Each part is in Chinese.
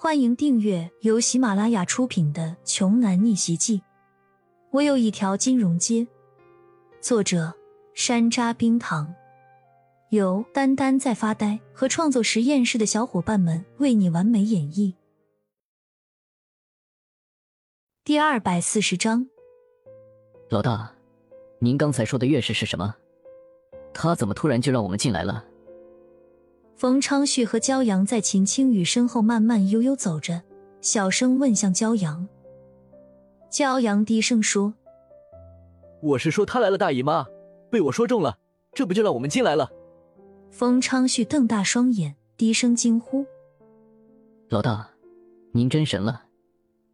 欢迎订阅由喜马拉雅出品的《穷男逆袭记》。我有一条金融街。作者：山楂冰糖，由丹丹在发呆和创作实验室的小伙伴们为你完美演绎。第二百四十章，老大，您刚才说的乐事是什么？他怎么突然就让我们进来了？冯昌旭和骄阳在秦青雨身后慢慢悠悠走着，小声问向骄阳。骄阳低声说：“我是说他来了，大姨妈，被我说中了，这不就让我们进来了？”冯昌旭瞪大双眼，低声惊呼：“老大，您真神了！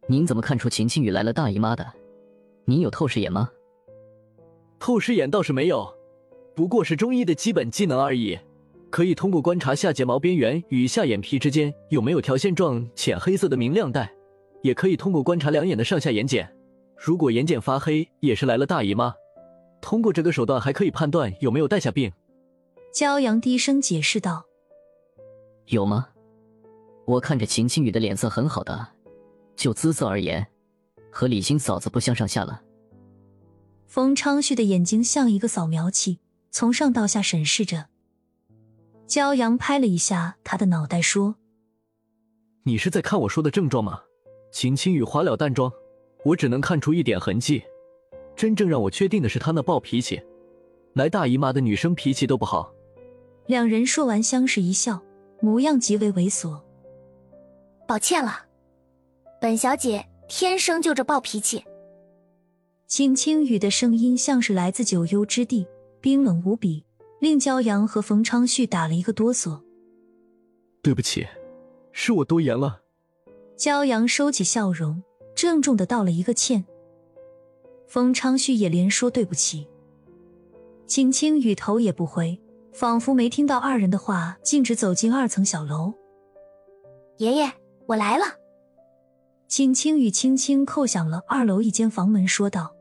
您怎么看出秦青雨来了大姨妈的？您有透视眼吗？”透视眼倒是没有，不过是中医的基本技能而已。可以通过观察下睫毛边缘与下眼皮之间有没有条线状浅黑色的明亮带，也可以通过观察两眼的上下眼睑，如果眼睑发黑，也是来了大姨妈。通过这个手段还可以判断有没有带下病。骄阳低声解释道：“有吗？我看着秦青雨的脸色很好的，就姿色而言，和李欣嫂子不相上下了。”冯昌旭的眼睛像一个扫描器，从上到下审视着。骄阳拍了一下他的脑袋，说：“你是在看我说的症状吗？秦青雨花了淡妆，我只能看出一点痕迹。真正让我确定的是她那暴脾气，来大姨妈的女生脾气都不好。”两人说完，相视一笑，模样极为猥琐。抱歉了，本小姐天生就这暴脾气。秦青雨的声音像是来自九幽之地，冰冷无比。令骄阳和冯昌旭打了一个哆嗦。对不起，是我多言了。骄阳收起笑容，郑重的道了一个歉。冯昌旭也连说对不起。秦清雨头也不回，仿佛没听到二人的话，径直走进二层小楼。爷爷，我来了。秦清雨轻轻叩响了二楼一间房门，说道。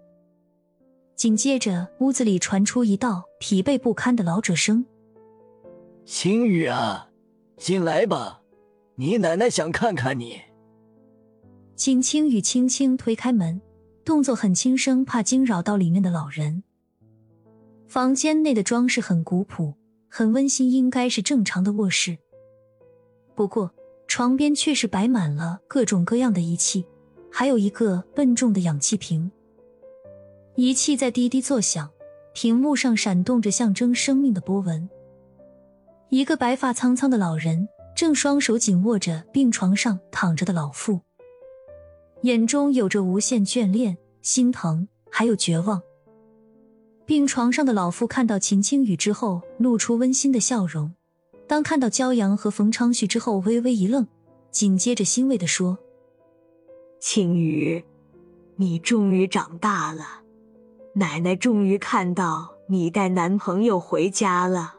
紧接着，屋子里传出一道疲惫不堪的老者声：“青雨啊，进来吧，你奶奶想看看你。”景青雨轻轻推开门，动作很轻声，怕惊扰到里面的老人。房间内的装饰很古朴，很温馨，应该是正常的卧室。不过，床边却是摆满了各种各样的仪器，还有一个笨重的氧气瓶。仪器在滴滴作响，屏幕上闪动着象征生命的波纹。一个白发苍苍的老人正双手紧握着病床上躺着的老妇，眼中有着无限眷恋、心疼，还有绝望。病床上的老妇看到秦青雨之后，露出温馨的笑容；当看到骄阳和冯昌旭之后，微微一愣，紧接着欣慰地说：“青雨，你终于长大了。”奶奶终于看到你带男朋友回家了。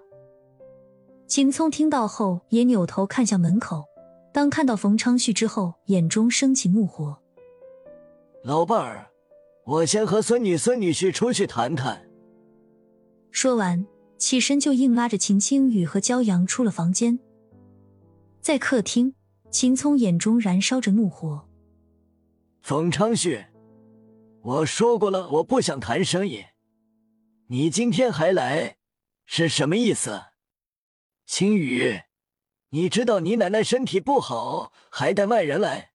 秦聪听到后也扭头看向门口，当看到冯昌旭之后，眼中升起怒火。老伴儿，我先和孙女孙女婿出去谈谈。说完，起身就硬拉着秦青雨和骄阳出了房间。在客厅，秦聪眼中燃烧着怒火。冯昌旭。我说过了，我不想谈生意。你今天还来，是什么意思？青雨，你知道你奶奶身体不好，还带外人来，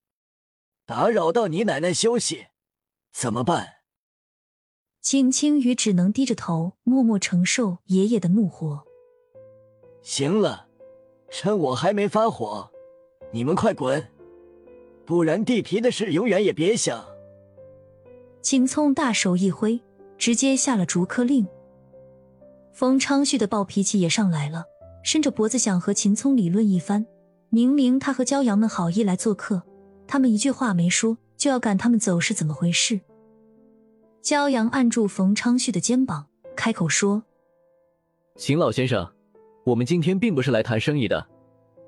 打扰到你奶奶休息，怎么办？秦青雨只能低着头，默默承受爷爷的怒火。行了，趁我还没发火，你们快滚，不然地皮的事永远也别想。秦聪大手一挥，直接下了逐客令。冯昌旭的暴脾气也上来了，伸着脖子想和秦聪理论一番。明明他和骄阳们好意来做客，他们一句话没说就要赶他们走，是怎么回事？骄阳按住冯昌旭的肩膀，开口说：“秦老先生，我们今天并不是来谈生意的，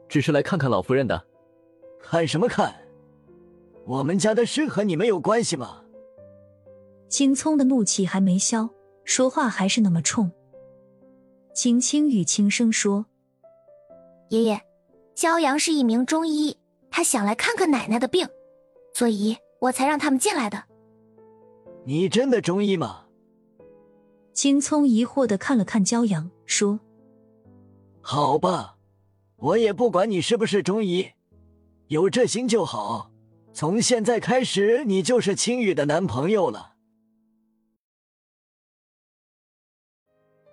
只是来看看老夫人的。看什么看？我们家的事和你们有关系吗？”秦聪的怒气还没消，说话还是那么冲。秦青雨轻声说：“爷爷，骄阳是一名中医，他想来看看奶奶的病，所以我才让他们进来的。你真的中医吗？青葱疑惑的看了看骄阳，说：“好吧，我也不管你是不是中医，有这心就好。从现在开始，你就是青雨的男朋友了。”